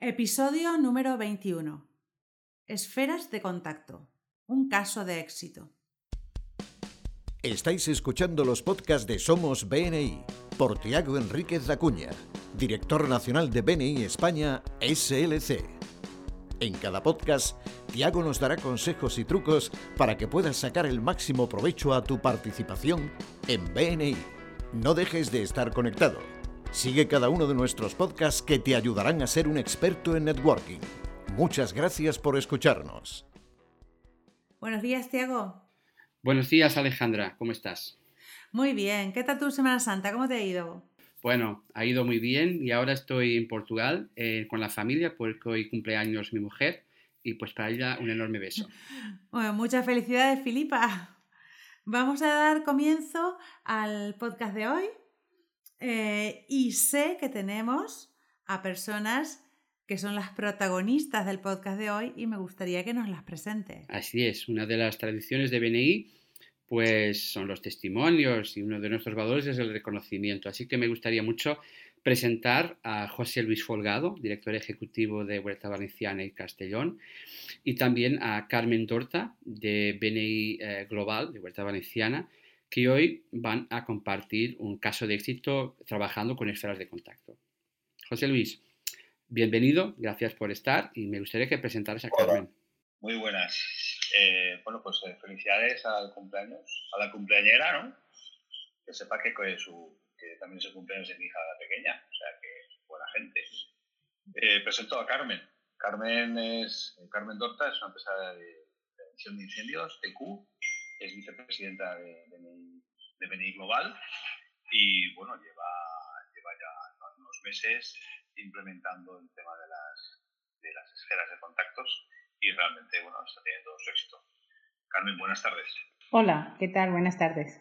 Episodio número 21. Esferas de contacto. Un caso de éxito. Estáis escuchando los podcasts de Somos BNI por Tiago Enríquez Acuña, director nacional de BNI España SLC. En cada podcast, Tiago nos dará consejos y trucos para que puedas sacar el máximo provecho a tu participación en BNI. No dejes de estar conectado. Sigue cada uno de nuestros podcasts que te ayudarán a ser un experto en networking. Muchas gracias por escucharnos. Buenos días, Tiago. Buenos días, Alejandra. ¿Cómo estás? Muy bien. ¿Qué tal tu Semana Santa? ¿Cómo te ha ido? Bueno, ha ido muy bien y ahora estoy en Portugal eh, con la familia porque hoy cumpleaños mi mujer y pues para ella un enorme beso. Bueno, muchas felicidades, Filipa. Vamos a dar comienzo al podcast de hoy eh, y sé que tenemos a personas que son las protagonistas del podcast de hoy y me gustaría que nos las presente. Así es, una de las tradiciones de BNI pues son los testimonios y uno de nuestros valores es el reconocimiento. Así que me gustaría mucho presentar a José Luis Folgado, director ejecutivo de Huerta Valenciana y Castellón, y también a Carmen Torta de BNI eh, Global de Huerta Valenciana, que hoy van a compartir un caso de éxito trabajando con esferas de contacto. José Luis, bienvenido, gracias por estar y me gustaría que presentaras a Carmen. Muy buenas. Eh, bueno, pues eh, felicidades al cumpleaños, a la cumpleañera, ¿no? Que sepa que, su, que también es el cumpleaños de mi hija pequeña, o sea que buena gente. Eh, presento a Carmen. Carmen es Carmen Dorta, es una empresa de prevención de incendios, TQ, es vicepresidenta de, de, BNI Global y bueno, lleva, lleva ya unos meses implementando el tema de las, de las esferas de contactos y realmente bueno, está teniendo su éxito. Carmen, buenas tardes. Hola, ¿qué tal? Buenas tardes.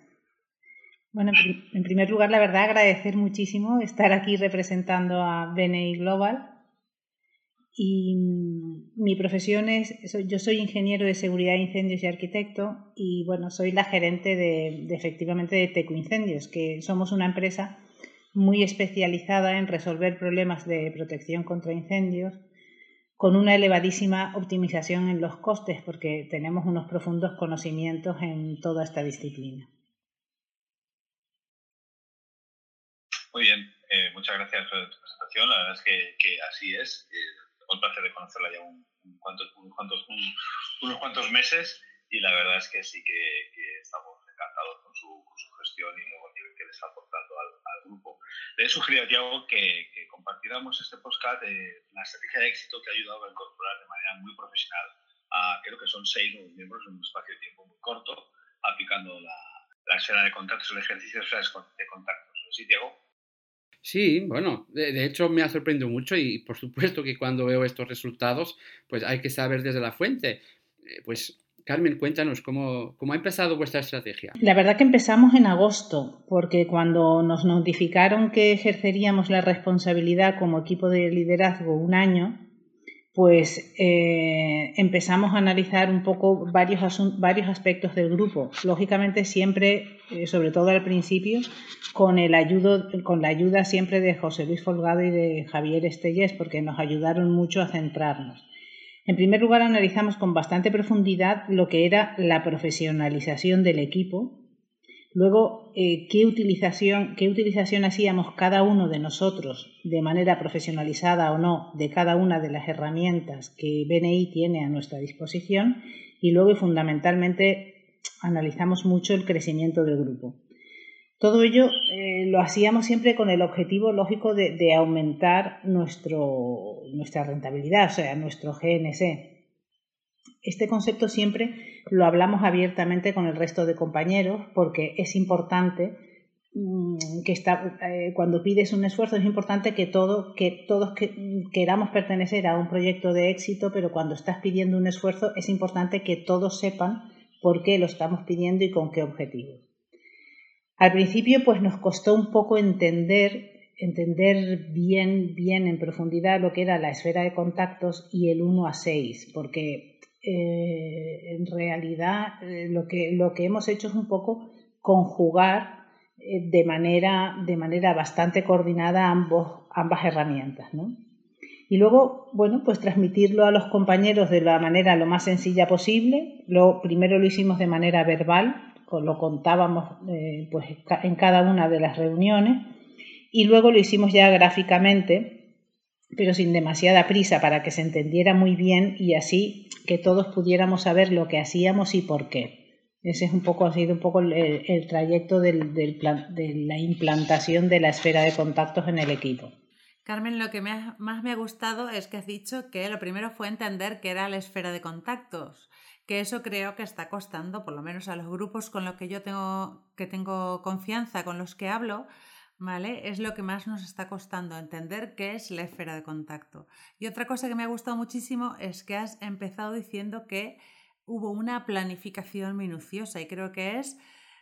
Bueno, en primer lugar, la verdad, agradecer muchísimo estar aquí representando a BNI Global y mm, mi profesión es, yo soy ingeniero de seguridad de incendios y arquitecto y bueno, soy la gerente de, efectivamente de Teco Incendios, que somos una empresa muy especializada en resolver problemas de protección contra incendios con una elevadísima optimización en los costes porque tenemos unos profundos conocimientos en toda esta disciplina. Muy bien, eh, muchas gracias por tu presentación. La verdad es que, así es. Eh, el placer de conocerla ya un, cuantos, unos, cuantos, meses y la verdad es que sí que, estamos encantados con su, gestión y nivel que le está aportando al, grupo. Le he sugerido a Tiago que, compartiéramos este podcast de la estrategia de éxito que ha ayudado a incorporar de manera muy profesional a, creo que son seis nuevos miembros en un espacio de tiempo muy corto, aplicando la, la de contactos, el ejercicio de esferas de contactos. ¿Sí, Tiago? Sí, bueno, de, hecho me ha sorprendido mucho y por supuesto que cuando veo estos resultados, pues hay que saber desde la fuente. Eh, pues Carmen, cuéntanos cómo, cómo, ha empezado vuestra estrategia. La verdad que empezamos en agosto, porque cuando nos notificaron que ejerceríamos la responsabilidad como equipo de liderazgo un año, pues eh, empezamos a analizar un poco varios, varios aspectos del grupo. Lógicamente siempre, eh, sobre todo al principio, con, el con la ayuda siempre de José Luis Folgado y de Javier Estellés, porque nos ayudaron mucho a centrarnos. En primer lugar, analizamos con bastante profundidad lo que era la profesionalización del equipo, Luego, eh, ¿qué, utilización, ¿qué utilización hacíamos cada uno de nosotros de manera profesionalizada o no de cada una de las herramientas que BNI tiene a nuestra disposición? Y luego, y fundamentalmente, analizamos mucho el crecimiento del grupo. Todo ello eh, lo hacíamos siempre con el objetivo lógico de, de aumentar nuestro, nuestra rentabilidad, o sea, nuestro GNC. Este concepto siempre lo hablamos abiertamente con el resto de compañeros porque es importante mm, que eh, cuando pides un esfuerzo es importante que, todo, que todos queramos pertenecer a un proyecto de éxito, pero cuando estás pidiendo un esfuerzo es importante que todos sepan por qué lo estamos pidiendo y con qué objetivo. Al principio pues nos costó un poco entender entender bien bien en profundidad lo que era la esfera de contactos y el 1 a 6, porque eh, en realidad eh, lo, que, lo que hemos hecho es un poco conjugar eh, de, manera, de manera bastante coordinada ambos, ambas herramientas. y luego, bueno, pues transmitirlo a los compañeros de la manera lo más sencilla posible. Lo, primero lo hicimos de manera verbal, lo contábamos eh, pues, en cada una de las reuniones y luego lo hicimos ya gráficamente, pero sin demasiada prisa para que se entendiera muy bien y así que todos pudiéramos saber lo que hacíamos y por qué. Ese es un poco, ha sido un poco el, trayecto del, del de la implantación de la esfera de contactos en el equipo. Carmen, lo que más me ha gustado es que has dicho que lo primero fue entender qué era la esfera de contactos, que eso creo que está costando, por lo menos a los grupos con los que yo tengo, que tengo confianza, con los que hablo, ¿vale? Es lo que más nos está costando, entender qué es la esfera de contacto. Y otra cosa que me ha gustado muchísimo es que has empezado diciendo que hubo una planificación minuciosa y creo que es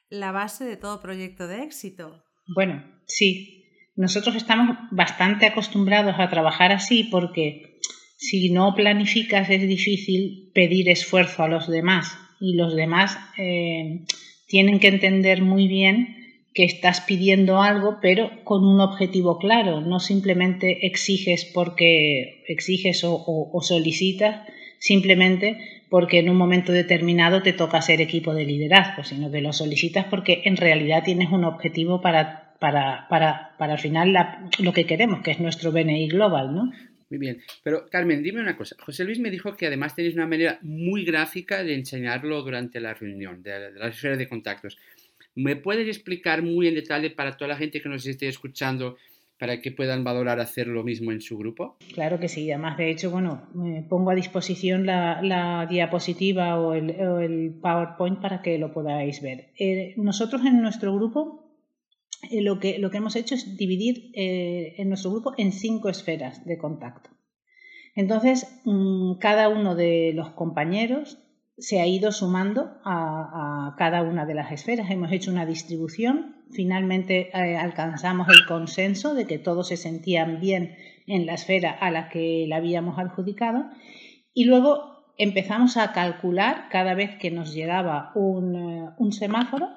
la base de todo proyecto de éxito. Bueno, sí, nosotros estamos bastante acostumbrados a trabajar así porque si no planificas es difícil pedir esfuerzo a los demás y los demás eh, tienen que entender muy bien que estás pidiendo algo pero con un objetivo claro, no simplemente exiges porque exiges o solicitas, simplemente porque en un momento determinado te toca ser equipo de liderazgo, sino que lo solicitas porque en realidad tienes un objetivo para para, para, para al final lo que queremos, que es nuestro BNI global, ¿no? Muy bien. Pero, Carmen, dime una cosa. José Luis me dijo que además tenéis una manera muy gráfica de enseñarlo durante la reunión, de, la esfera de contactos. ¿Me puedes explicar muy en detalle para toda la gente que nos esté escuchando para que puedan valorar hacer lo mismo en su grupo? Claro que sí. Además, de hecho, bueno, pongo a disposición la, diapositiva o el, PowerPoint para que lo podáis ver. Eh, nosotros en nuestro grupo eh, lo, que, hemos hecho es dividir eh, en nuestro grupo en cinco esferas de contacto. Entonces, mm, cada uno de los compañeros se ha ido sumando a, cada una de las esferas. Hemos hecho una distribución. Finalmente eh, alcanzamos el consenso de que todos se sentían bien en la esfera a la que la habíamos adjudicado. Y luego empezamos a calcular cada vez que nos llegaba un semáforo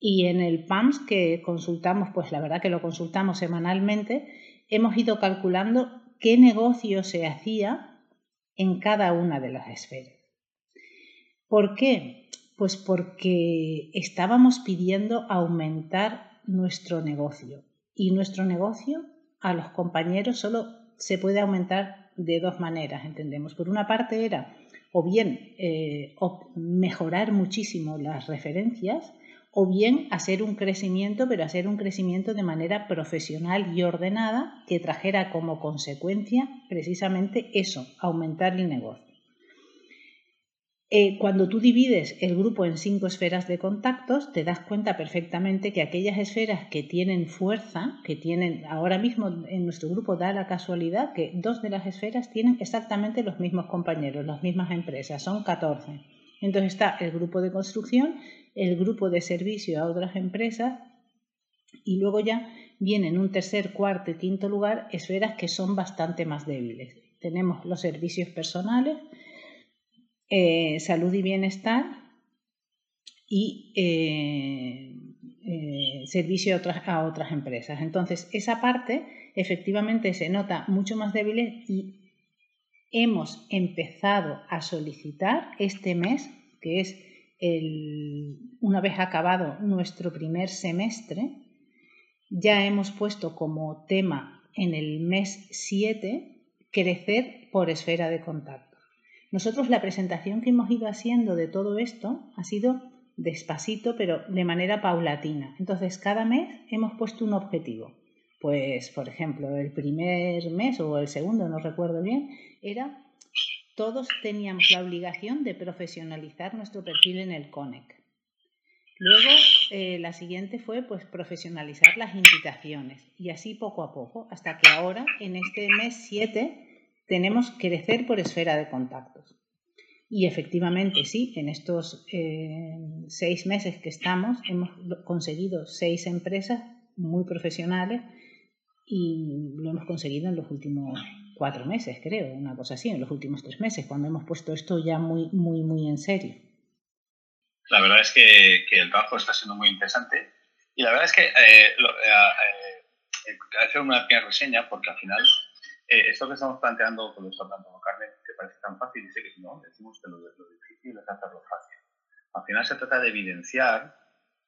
y en el PAMS que consultamos, pues la verdad que lo consultamos semanalmente, hemos ido calculando qué negocio se hacía en cada una de las esferas. ¿Por qué? Pues porque estábamos pidiendo aumentar nuestro negocio y nuestro negocio a los compañeros solo se puede aumentar de dos maneras, entendemos. Por una parte era o bien eh, mejorar muchísimo las referencias, o bien hacer un crecimiento, pero hacer un crecimiento de manera profesional y ordenada que trajera como consecuencia precisamente eso, aumentar el negocio. Eh, cuando tú divides el grupo en cinco esferas de contactos, te das cuenta perfectamente que aquellas esferas que tienen fuerza, que tienen, ahora mismo en nuestro grupo da la casualidad que dos de las esferas tienen exactamente los mismos compañeros, las mismas empresas, son 14. Entonces está el grupo de construcción el grupo de servicio a otras empresas y luego ya vienen un tercer, cuarto y quinto lugar esferas que son bastante más débiles. Tenemos los servicios personales, eh, salud y bienestar y eh, eh, servicio a otras, a otras empresas. Entonces, esa parte efectivamente se nota mucho más débil y hemos empezado a solicitar este mes, que es una vez acabado nuestro primer semestre, ya hemos puesto como tema en el mes 7 crecer por esfera de contacto. Nosotros la presentación que hemos ido haciendo de todo esto ha sido despacito, pero de manera paulatina. Entonces, cada mes hemos puesto un objetivo. Pues, por ejemplo, el primer mes o el segundo, no recuerdo bien, era todos teníamos la obligación de profesionalizar nuestro perfil en el CONEC. Luego, eh, la siguiente fue pues, profesionalizar las invitaciones y así poco a poco, hasta que ahora, en este mes 7, tenemos crecer por esfera de contactos. Y efectivamente, sí, en estos eh, seis meses que estamos, hemos conseguido seis empresas muy profesionales y lo hemos conseguido en los últimos cuatro meses, creo, una cosa así, en los últimos tres meses, cuando hemos puesto esto ya muy, muy, muy en serio. La verdad es que, el trabajo está siendo muy interesante y la verdad es que eh, eh, eh, hacer una pequeña reseña porque al final eh, esto que estamos planteando, con lo está planteando Carmen, que parece tan fácil, dice que no, decimos que lo, lo difícil es hacerlo fácil. Al final se trata de evidenciar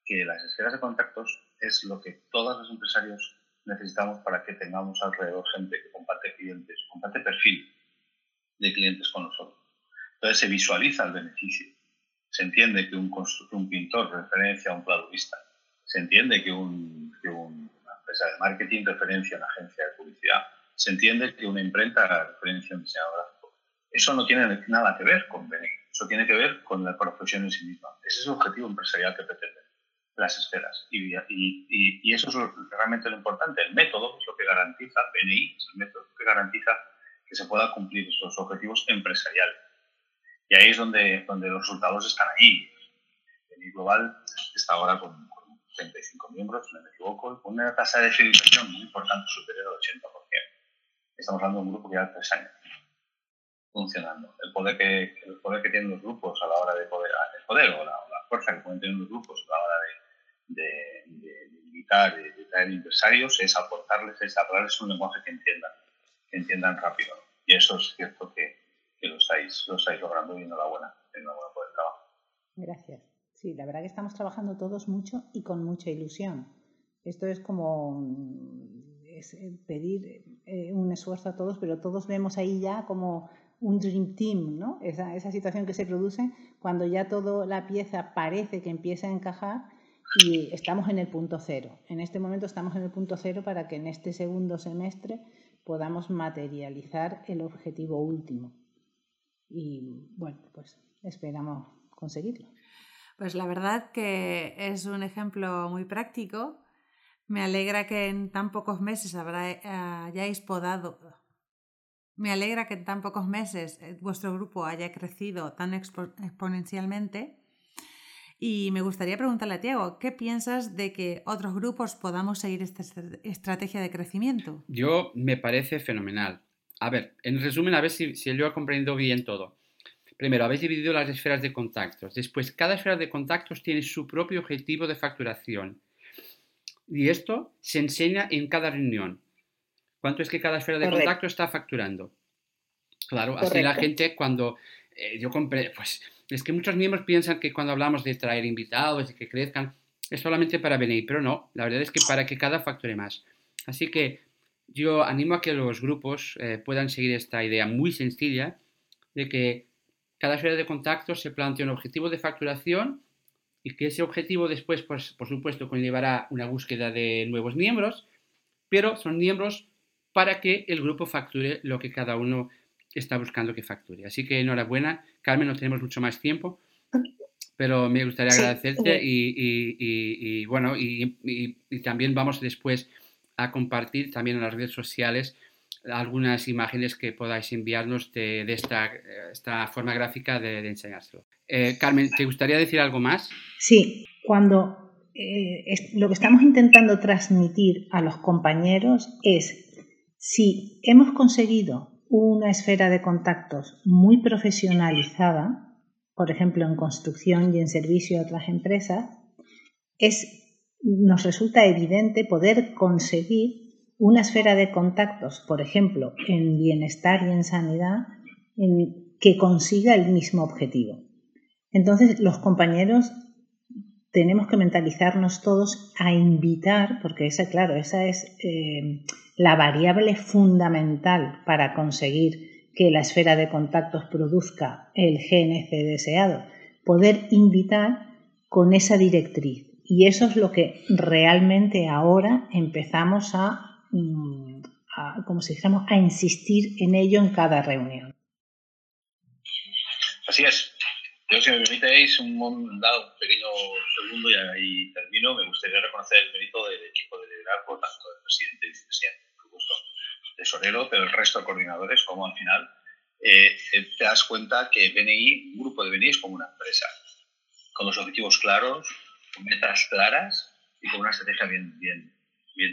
que las esferas de contactos es lo que todos los empresarios necesitamos para que tengamos alrededor gente que comparte clientes, comparte perfil de clientes con nosotros. Entonces se visualiza el beneficio. Se entiende que un, un pintor referencia a un cladovista. Se entiende que, un, que una empresa de marketing referencia a una agencia. Se entiende que una imprenta referencia a un diseñador gráfico. Eso no tiene nada que ver con BNI. Eso tiene que ver con la profesión en sí misma. Ese es el objetivo empresarial que pretende las esferas. Y, y, y, eso es realmente lo importante. El método es lo que garantiza, BNI es el método que garantiza que se pueda cumplir esos objetivos empresariales. Y ahí es donde, donde los resultados están ahí. BNI Global está ahora con, 35 miembros, si no me equivoco, con una tasa de fidelización muy importante, superior al 80%. Estamos hablando de un grupo que lleva tres años funcionando. El poder que, el poder que tienen los grupos a la hora de poder, el poder o la, la fuerza que pueden tener los grupos a la hora de de, invitar, de, de, traer empresarios, es aportarles, es hablarles un lenguaje que entiendan, que entiendan rápido. Y eso es cierto que, que lo, estáis, lo estáis logrando y enhorabuena, enhorabuena por el trabajo. Gracias. Sí, la verdad que estamos trabajando todos mucho y con mucha ilusión. Esto es como es pedir eh, un esfuerzo a todos, pero todos vemos ahí ya como un dream team, ¿no? Esa, esa situación que se produce cuando ya toda la pieza parece que empieza a encajar y estamos en el punto cero. En este momento estamos en el punto cero para que en este segundo semestre podamos materializar el objetivo último. Y bueno, pues esperamos conseguirlo. Pues la verdad que es un ejemplo muy práctico. Me alegra que en tan pocos meses habrá, podado. Me alegra que en tan pocos meses eh, vuestro grupo haya crecido tan exponencialmente y me gustaría preguntarle a Tiago, ¿qué piensas de que otros grupos podamos seguir esta estrategia de crecimiento? Yo me parece fenomenal. A ver, en resumen, a ver si, si yo he comprendido bien todo. Primero, habéis dividido las esferas de contactos. Después, cada esfera de contactos tiene su propio objetivo de facturación. Y esto se enseña en cada reunión. ¿Cuánto es que cada esfera de contacto está facturando? Claro, así la gente cuando eh, yo compré, pues es que muchos miembros piensan que cuando hablamos de traer invitados, y que crezcan, es solamente para venir, pero no, la verdad es que para que cada facture más. Así que yo animo a que los grupos eh, puedan seguir esta idea muy sencilla de que cada esfera de contacto se plantee un objetivo de facturación y que ese objetivo después, pues, por supuesto, conllevará una búsqueda de nuevos miembros, pero son miembros para que el grupo facture lo que cada uno está buscando que facture. Así que enhorabuena. Carmen, no tenemos mucho más tiempo, pero me gustaría agradecerte y, bueno, y, también vamos después a compartir también en las redes sociales algunas imágenes que podáis enviarnos de, esta, esta, forma gráfica de, enseñárselo. Eh, Carmen, ¿te gustaría decir algo más? Sí, cuando eh, lo que estamos intentando transmitir a los compañeros es si hemos conseguido una esfera de contactos muy profesionalizada, por ejemplo en construcción y en servicio a otras empresas, es, nos resulta evidente poder conseguir una esfera de contactos, por ejemplo, en bienestar y en sanidad, en, que consiga el mismo objetivo. Entonces, los compañeros tenemos que mentalizarnos todos a invitar, porque esa, claro, esa es eh, la variable fundamental para conseguir que la esfera de contactos produzca el GNC deseado, poder invitar con esa directriz. Y eso es lo que realmente ahora empezamos a, mm, como si dijéramos, a insistir en ello en cada reunión. Así es. Yo, si me permitéis, un, dado un pequeño segundo y ahí termino, me gustaría reconocer el mérito del equipo de liderazgo, tanto del presidente y vicepresidente, por supuesto, tesorero, pero el resto de coordinadores, como al final eh, te das cuenta que BNI, un grupo de BNI es como una empresa, con los objetivos claros, con metas claras y con una estrategia bien,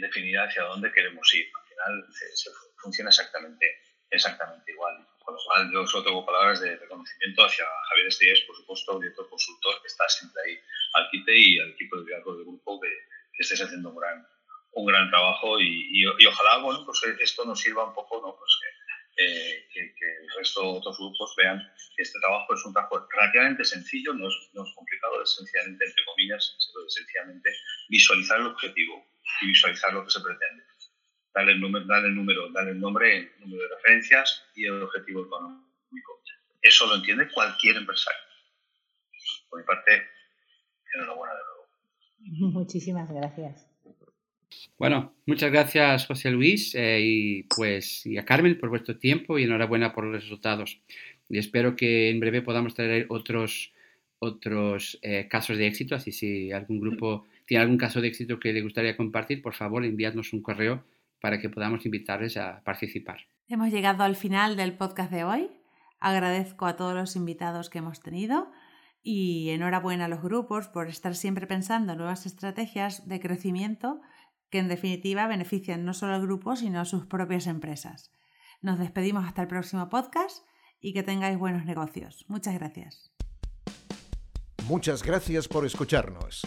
definida hacia dónde queremos ir. Al final funciona exactamente, exactamente igual. Con lo cual, yo solo tengo palabras de reconocimiento hacia Javier Estíes, por supuesto, director consultor, que está siempre ahí al quite, y al equipo de liderazgo del grupo, que, que haciendo un gran, un gran trabajo. Y, y, ojalá, bueno, pues esto nos sirva un poco, ¿no? Pues que eh, que, el resto de otros grupos vean que este trabajo es un trabajo relativamente sencillo, no es, no es complicado, es sencillamente, entre comillas, es sencillamente visualizar el objetivo y visualizar lo que se pretende. Darle el, número, darle el número, darle el nombre, el número de referencias y el objetivo económico. Eso lo entiende cualquier empresario. Por mi parte, enhorabuena de nuevo. Muchísimas gracias. Bueno, muchas gracias José Luis eh, y pues y a Carmen por vuestro tiempo y enhorabuena por los resultados. Y espero que en breve podamos traer otros, otros eh, casos de éxito, así si algún grupo tiene algún caso de éxito que le gustaría compartir, por favor enviadnos un correo para que podamos invitarles a participar. Hemos llegado al final del podcast de hoy. Agradezco a todos los invitados que hemos tenido y enhorabuena a los grupos por estar siempre pensando en nuevas estrategias de crecimiento que en definitiva benefician no solo al grupo, sino a sus propias empresas. Nos despedimos hasta el próximo podcast y que tengáis buenos negocios. Muchas gracias. Muchas gracias por escucharnos.